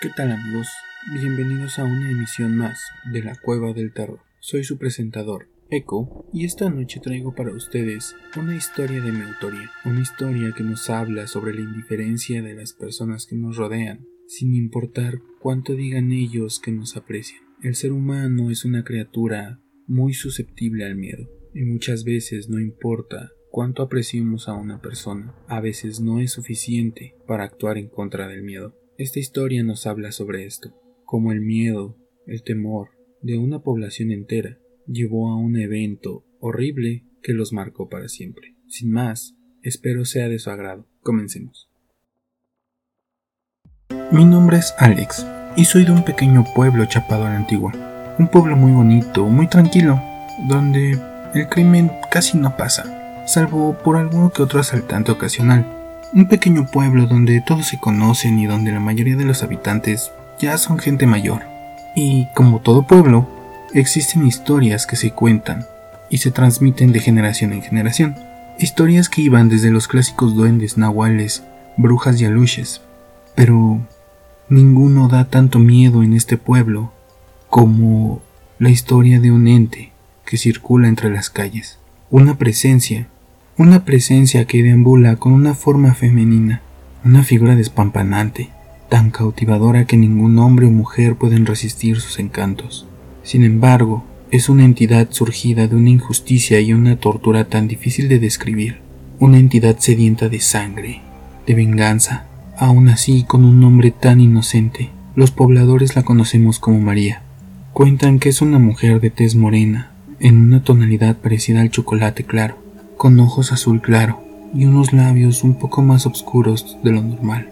¿Qué tal amigos? Bienvenidos a una emisión más de la Cueva del Terror. Soy su presentador, Echo, y esta noche traigo para ustedes una historia de mi autoría, una historia que nos habla sobre la indiferencia de las personas que nos rodean, sin importar cuánto digan ellos que nos aprecian. El ser humano es una criatura muy susceptible al miedo, y muchas veces no importa cuánto apreciemos a una persona, a veces no es suficiente para actuar en contra del miedo. Esta historia nos habla sobre esto, como el miedo, el temor de una población entera llevó a un evento horrible que los marcó para siempre. Sin más, espero sea de su agrado. Comencemos. Mi nombre es Alex y soy de un pequeño pueblo chapado a la antigua. Un pueblo muy bonito, muy tranquilo, donde el crimen casi no pasa, salvo por alguno que otro asaltante ocasional un pequeño pueblo donde todos se conocen y donde la mayoría de los habitantes ya son gente mayor. Y como todo pueblo, existen historias que se cuentan y se transmiten de generación en generación. Historias que iban desde los clásicos duendes, nahuales, brujas y aluches. Pero ninguno da tanto miedo en este pueblo como la historia de un ente que circula entre las calles. Una presencia una presencia que deambula con una forma femenina, una figura despampanante, tan cautivadora que ningún hombre o mujer pueden resistir sus encantos. Sin embargo, es una entidad surgida de una injusticia y una tortura tan difícil de describir, una entidad sedienta de sangre, de venganza, aún así con un nombre tan inocente. Los pobladores la conocemos como María. Cuentan que es una mujer de tez morena, en una tonalidad parecida al chocolate claro, con ojos azul claro y unos labios un poco más oscuros de lo normal,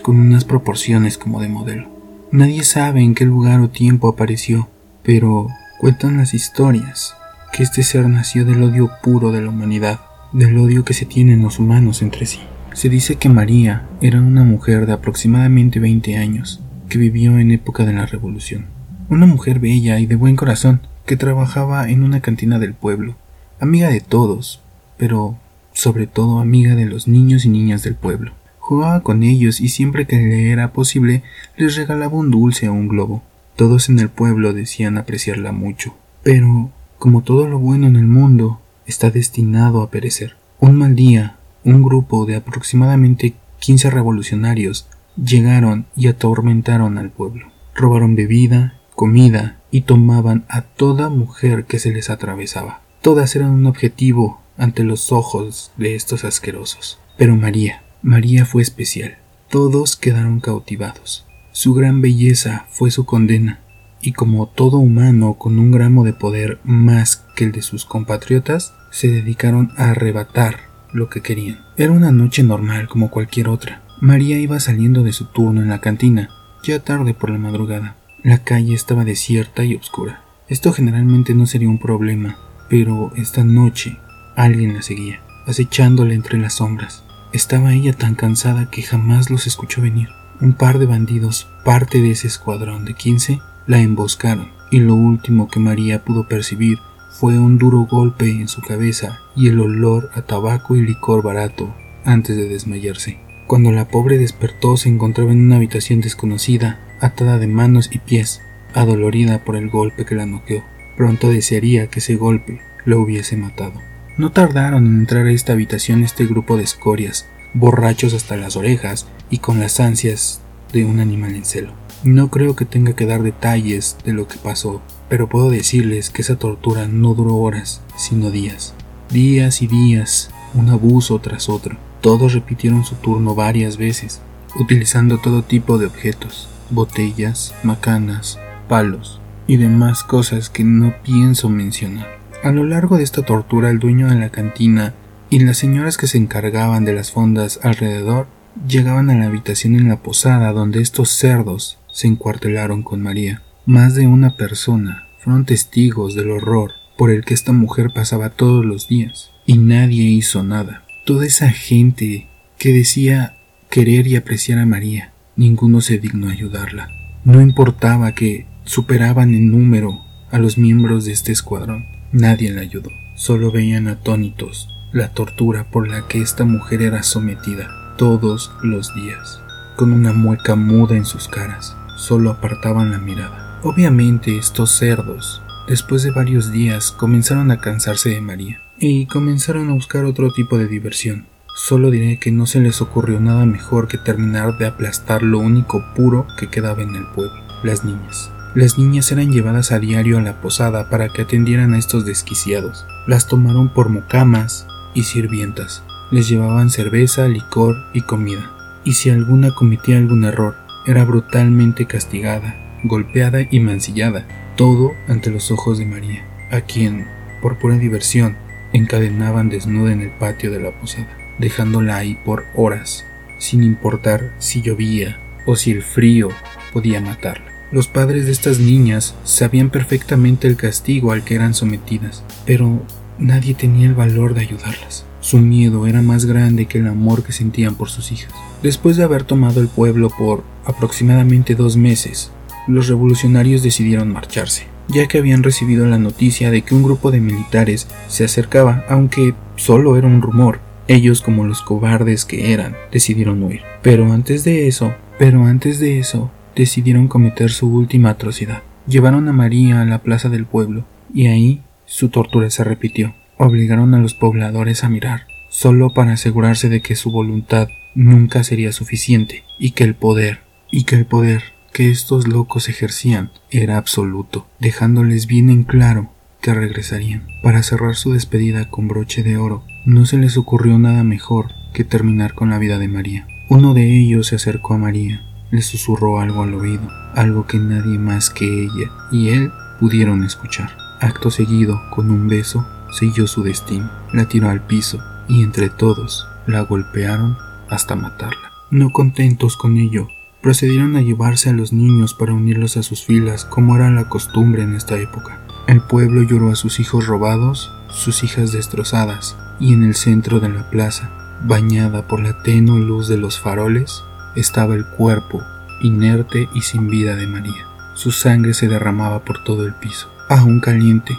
con unas proporciones como de modelo. Nadie sabe en qué lugar o tiempo apareció, pero cuentan las historias que este ser nació del odio puro de la humanidad, del odio que se tienen los humanos entre sí. Se dice que María era una mujer de aproximadamente 20 años, que vivió en época de la Revolución. Una mujer bella y de buen corazón, que trabajaba en una cantina del pueblo, amiga de todos, pero sobre todo amiga de los niños y niñas del pueblo. Jugaba con ellos y siempre que le era posible les regalaba un dulce o un globo. Todos en el pueblo decían apreciarla mucho. Pero, como todo lo bueno en el mundo, está destinado a perecer. Un mal día, un grupo de aproximadamente 15 revolucionarios llegaron y atormentaron al pueblo. Robaron bebida, comida y tomaban a toda mujer que se les atravesaba. Todas eran un objetivo ante los ojos de estos asquerosos. Pero María, María fue especial. Todos quedaron cautivados. Su gran belleza fue su condena, y como todo humano con un gramo de poder más que el de sus compatriotas, se dedicaron a arrebatar lo que querían. Era una noche normal como cualquier otra. María iba saliendo de su turno en la cantina, ya tarde por la madrugada. La calle estaba desierta y oscura. Esto generalmente no sería un problema, pero esta noche Alguien la seguía, acechándola entre las sombras. Estaba ella tan cansada que jamás los escuchó venir. Un par de bandidos, parte de ese escuadrón de quince, la emboscaron, y lo último que María pudo percibir fue un duro golpe en su cabeza y el olor a tabaco y licor barato antes de desmayarse. Cuando la pobre despertó se encontraba en una habitación desconocida, atada de manos y pies, adolorida por el golpe que la noqueó. Pronto desearía que ese golpe la hubiese matado. No tardaron en entrar a esta habitación este grupo de escorias, borrachos hasta las orejas y con las ansias de un animal en celo. No creo que tenga que dar detalles de lo que pasó, pero puedo decirles que esa tortura no duró horas, sino días. Días y días, un abuso tras otro. Todos repitieron su turno varias veces, utilizando todo tipo de objetos, botellas, macanas, palos y demás cosas que no pienso mencionar. A lo largo de esta tortura, el dueño de la cantina y las señoras que se encargaban de las fondas alrededor llegaban a la habitación en la posada donde estos cerdos se encuartelaron con María. Más de una persona fueron testigos del horror por el que esta mujer pasaba todos los días, y nadie hizo nada. Toda esa gente que decía querer y apreciar a María, ninguno se dignó ayudarla. No importaba que superaban en número a los miembros de este escuadrón. Nadie la ayudó, solo veían atónitos la tortura por la que esta mujer era sometida todos los días, con una mueca muda en sus caras. solo apartaban la mirada. Obviamente estos cerdos, después de varios días, comenzaron a cansarse de María y comenzaron a buscar otro tipo de diversión. Solo diré que no se les ocurrió nada mejor que terminar de aplastar lo único puro que quedaba en el pueblo, las niñas. Las niñas eran llevadas a diario a la posada para que atendieran a estos desquiciados. Las tomaron por mucamas y sirvientas. Les llevaban cerveza, licor y comida. Y si alguna cometía algún error, era brutalmente castigada, golpeada y mancillada, todo ante los ojos de María, a quien, por pura diversión, encadenaban desnuda en el patio de la posada dejándola ahí por horas, sin importar si llovía o si el frío podía matarla. Los padres de estas niñas sabían perfectamente el castigo al que eran sometidas, pero nadie tenía el valor de ayudarlas. Su miedo era más grande que el amor que sentían por sus hijas. Después de haber tomado el pueblo por aproximadamente dos meses, los revolucionarios decidieron marcharse, ya que habían recibido la noticia de que un grupo de militares se acercaba, aunque solo era un rumor, ellos, como los cobardes que eran, decidieron huir. Pero antes de eso, pero antes de eso, decidieron cometer su última atrocidad. Llevaron a María a la plaza del pueblo, y ahí su tortura se repitió. Obligaron a los pobladores a mirar, solo para asegurarse de que su voluntad nunca sería suficiente, y que el poder, y que el poder que estos locos ejercían era absoluto, dejándoles bien en claro que regresarían. Para cerrar su despedida con broche de oro, no se les ocurrió nada mejor que terminar con la vida de María. Uno de ellos se acercó a María, le susurró algo al oído, algo que nadie más que ella y él pudieron escuchar. Acto seguido, con un beso, selló su destino, la tiró al piso y entre todos la golpearon hasta matarla. No contentos con ello, procedieron a llevarse a los niños para unirlos a sus filas como era la costumbre en esta época. El pueblo lloró a sus hijos robados, sus hijas destrozadas, y en el centro de la plaza, bañada por la tenue luz de los faroles, estaba el cuerpo, inerte y sin vida de María. Su sangre se derramaba por todo el piso, aún caliente,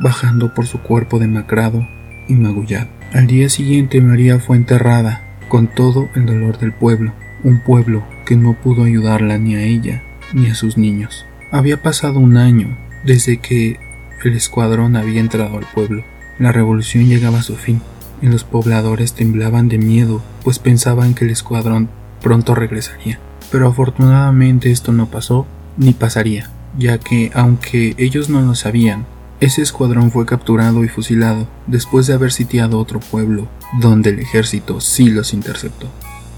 bajando por su cuerpo demacrado y magullado. Al día siguiente María fue enterrada con todo el dolor del pueblo, un pueblo que no pudo ayudarla ni a ella ni a sus niños. Había pasado un año desde que el escuadrón había entrado al pueblo. La revolución llegaba a su fin y los pobladores temblaban de miedo, pues pensaban que el escuadrón pronto regresaría. Pero afortunadamente esto no pasó ni pasaría, ya que, aunque ellos no lo sabían, ese escuadrón fue capturado y fusilado después de haber sitiado otro pueblo, donde el ejército sí los interceptó.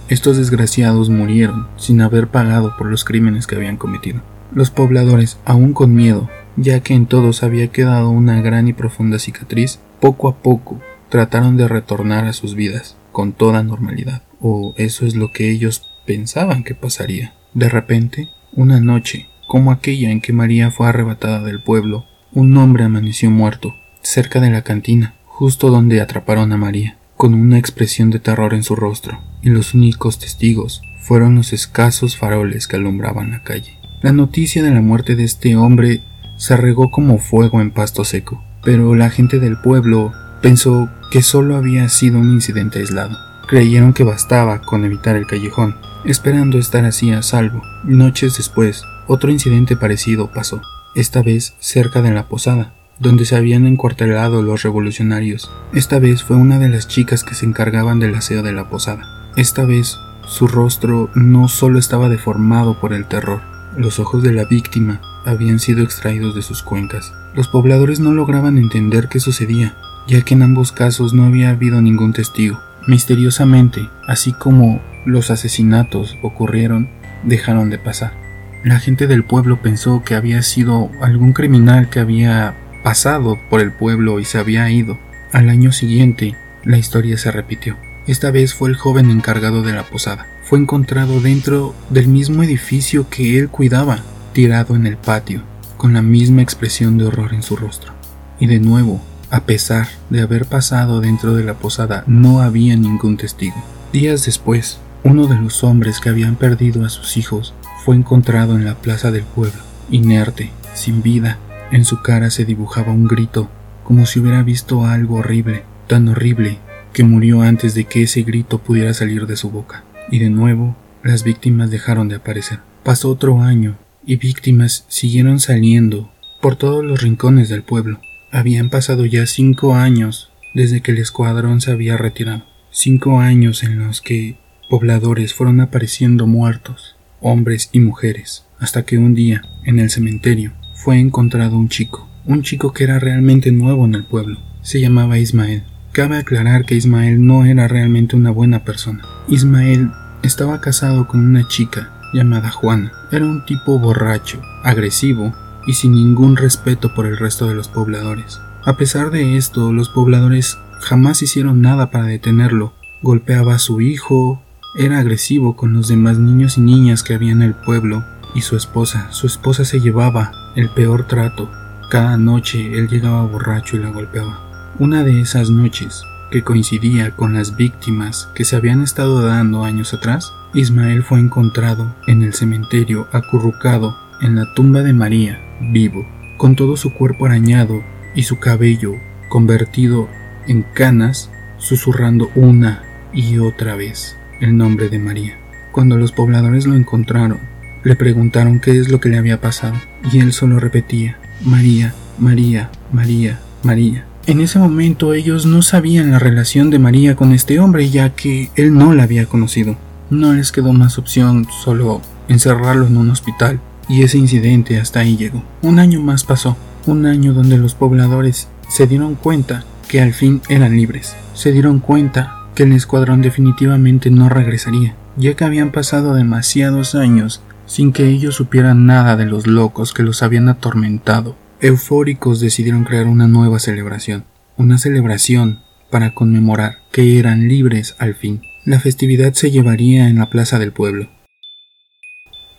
Estos desgraciados murieron sin haber pagado por los crímenes que habían cometido. Los pobladores, aún con miedo, ya que en todos había quedado una gran y profunda cicatriz, poco a poco trataron de retornar a sus vidas con toda normalidad, o eso es lo que ellos pensaban que pasaría. De repente, una noche, como aquella en que María fue arrebatada del pueblo, un hombre amaneció muerto, cerca de la cantina, justo donde atraparon a María, con una expresión de terror en su rostro, y los únicos testigos fueron los escasos faroles que alumbraban la calle. La noticia de la muerte de este hombre se regó como fuego en pasto seco, pero la gente del pueblo pensó que solo había sido un incidente aislado. Creyeron que bastaba con evitar el callejón, esperando estar así a salvo. Noches después, otro incidente parecido pasó, esta vez cerca de la posada, donde se habían encuartelado los revolucionarios. Esta vez fue una de las chicas que se encargaban del aseo de la posada. Esta vez su rostro no solo estaba deformado por el terror, los ojos de la víctima habían sido extraídos de sus cuencas. Los pobladores no lograban entender qué sucedía, ya que en ambos casos no había habido ningún testigo. Misteriosamente, así como los asesinatos ocurrieron, dejaron de pasar. La gente del pueblo pensó que había sido algún criminal que había pasado por el pueblo y se había ido. Al año siguiente, la historia se repitió. Esta vez fue el joven encargado de la posada. Fue encontrado dentro del mismo edificio que él cuidaba, tirado en el patio, con la misma expresión de horror en su rostro. Y de nuevo, a pesar de haber pasado dentro de la posada, no había ningún testigo. Días después, uno de los hombres que habían perdido a sus hijos fue encontrado en la plaza del pueblo, inerte, sin vida. En su cara se dibujaba un grito, como si hubiera visto algo horrible, tan horrible que murió antes de que ese grito pudiera salir de su boca. Y de nuevo, las víctimas dejaron de aparecer. Pasó otro año y víctimas siguieron saliendo por todos los rincones del pueblo. Habían pasado ya cinco años desde que el escuadrón se había retirado. Cinco años en los que pobladores fueron apareciendo muertos, hombres y mujeres, hasta que un día, en el cementerio, fue encontrado un chico, un chico que era realmente nuevo en el pueblo. Se llamaba Ismael. Cabe aclarar que Ismael no era realmente una buena persona. Ismael estaba casado con una chica llamada Juana. Era un tipo borracho, agresivo y sin ningún respeto por el resto de los pobladores. A pesar de esto, los pobladores jamás hicieron nada para detenerlo. Golpeaba a su hijo, era agresivo con los demás niños y niñas que había en el pueblo, y su esposa, su esposa se llevaba el peor trato. Cada noche él llegaba borracho y la golpeaba. Una de esas noches, que coincidía con las víctimas que se habían estado dando años atrás, Ismael fue encontrado en el cementerio acurrucado en la tumba de María, vivo, con todo su cuerpo arañado y su cabello convertido en canas, susurrando una y otra vez el nombre de María. Cuando los pobladores lo encontraron, le preguntaron qué es lo que le había pasado, y él solo repetía, María, María, María, María. En ese momento ellos no sabían la relación de María con este hombre ya que él no la había conocido. No les quedó más opción solo encerrarlo en un hospital y ese incidente hasta ahí llegó. Un año más pasó, un año donde los pobladores se dieron cuenta que al fin eran libres, se dieron cuenta que el escuadrón definitivamente no regresaría, ya que habían pasado demasiados años sin que ellos supieran nada de los locos que los habían atormentado eufóricos decidieron crear una nueva celebración, una celebración para conmemorar que eran libres al fin. La festividad se llevaría en la plaza del pueblo.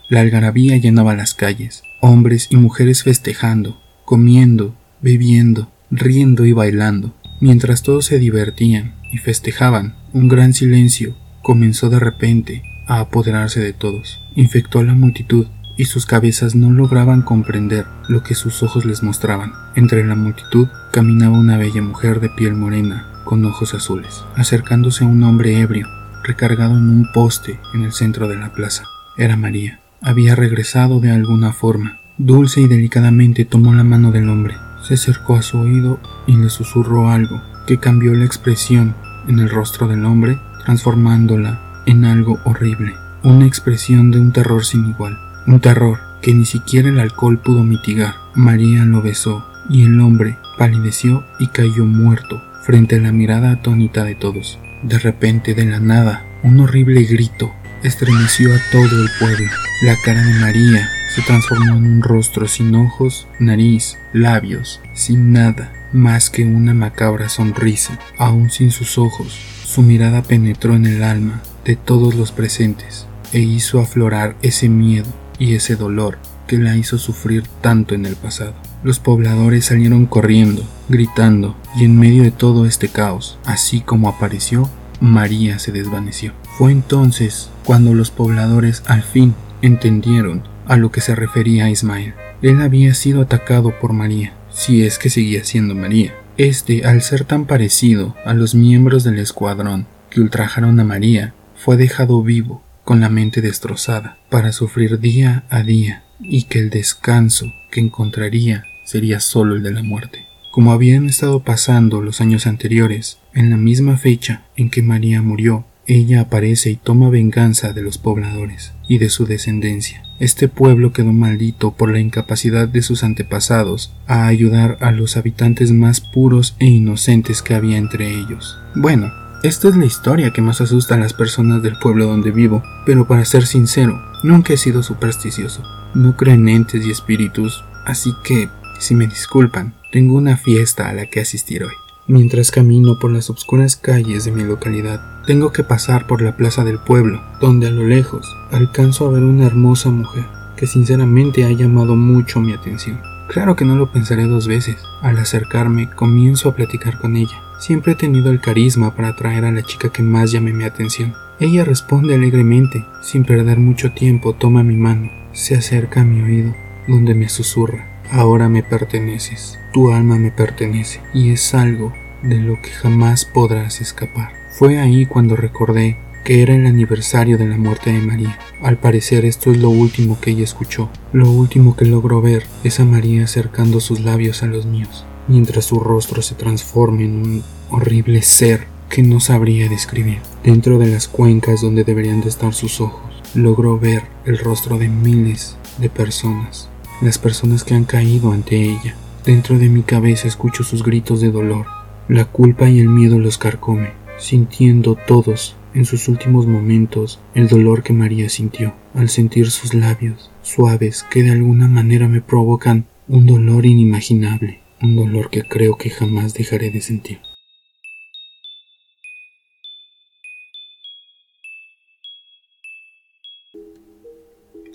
La algarabía llenaba las calles, hombres y mujeres festejando, comiendo, bebiendo, riendo y bailando. Mientras todos se divertían y festejaban, un gran silencio comenzó de repente a apoderarse de todos. Infectó a la multitud y sus cabezas no lograban comprender lo que sus ojos les mostraban. Entre la multitud caminaba una bella mujer de piel morena, con ojos azules, acercándose a un hombre ebrio, recargado en un poste en el centro de la plaza. Era María. Había regresado de alguna forma. Dulce y delicadamente tomó la mano del hombre, se acercó a su oído y le susurró algo que cambió la expresión en el rostro del hombre, transformándola en algo horrible, una expresión de un terror sin igual un terror que ni siquiera el alcohol pudo mitigar. María lo besó y el hombre palideció y cayó muerto frente a la mirada atónita de todos. De repente, de la nada, un horrible grito estremeció a todo el pueblo. La cara de María se transformó en un rostro sin ojos, nariz, labios, sin nada más que una macabra sonrisa. Aún sin sus ojos, su mirada penetró en el alma de todos los presentes e hizo aflorar ese miedo y ese dolor que la hizo sufrir tanto en el pasado. Los pobladores salieron corriendo, gritando, y en medio de todo este caos, así como apareció, María se desvaneció. Fue entonces cuando los pobladores al fin entendieron a lo que se refería Ismael. Él había sido atacado por María, si es que seguía siendo María. Este, al ser tan parecido a los miembros del escuadrón que ultrajaron a María, fue dejado vivo con la mente destrozada, para sufrir día a día, y que el descanso que encontraría sería solo el de la muerte. Como habían estado pasando los años anteriores, en la misma fecha en que María murió, ella aparece y toma venganza de los pobladores y de su descendencia. Este pueblo quedó maldito por la incapacidad de sus antepasados a ayudar a los habitantes más puros e inocentes que había entre ellos. Bueno, esta es la historia que más asusta a las personas del pueblo donde vivo, pero para ser sincero, nunca he sido supersticioso. No creo en entes y espíritus, así que, si me disculpan, tengo una fiesta a la que asistir hoy. Mientras camino por las oscuras calles de mi localidad, tengo que pasar por la plaza del pueblo, donde a lo lejos alcanzo a ver una hermosa mujer que sinceramente ha llamado mucho mi atención. Claro que no lo pensaré dos veces. Al acercarme, comienzo a platicar con ella. Siempre he tenido el carisma para atraer a la chica que más llame mi atención. Ella responde alegremente, sin perder mucho tiempo toma mi mano, se acerca a mi oído, donde me susurra, ahora me perteneces, tu alma me pertenece, y es algo de lo que jamás podrás escapar. Fue ahí cuando recordé que era el aniversario de la muerte de María. Al parecer esto es lo último que ella escuchó, lo último que logró ver es a María acercando sus labios a los míos, mientras su rostro se transforma en un horrible ser que no sabría describir. Dentro de las cuencas donde deberían de estar sus ojos, logró ver el rostro de miles de personas, las personas que han caído ante ella. Dentro de mi cabeza escucho sus gritos de dolor, la culpa y el miedo los carcome, sintiendo todos en sus últimos momentos el dolor que María sintió al sentir sus labios suaves que de alguna manera me provocan un dolor inimaginable, un dolor que creo que jamás dejaré de sentir.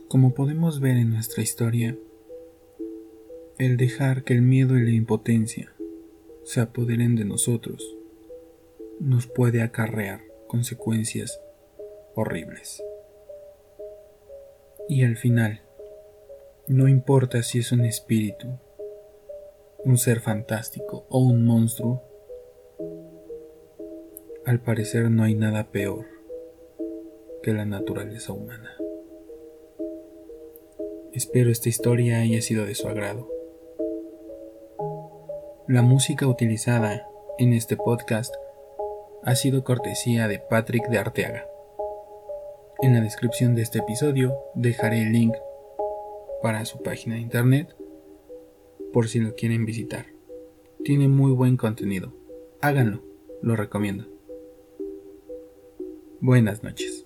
Como podemos ver en nuestra historia, el dejar que el miedo y la impotencia se apoderen de nosotros nos puede acarrear consecuencias horribles. Y al final, no importa si es un espíritu, un ser fantástico o un monstruo, al parecer no hay nada peor que la naturaleza humana. Espero esta historia haya sido de su agrado. La música utilizada en este podcast ha sido cortesía de Patrick de Arteaga. En la descripción de este episodio dejaré el link para su página de internet por si lo quieren visitar. Tiene muy buen contenido. Háganlo, lo recomiendo. Buenas noches.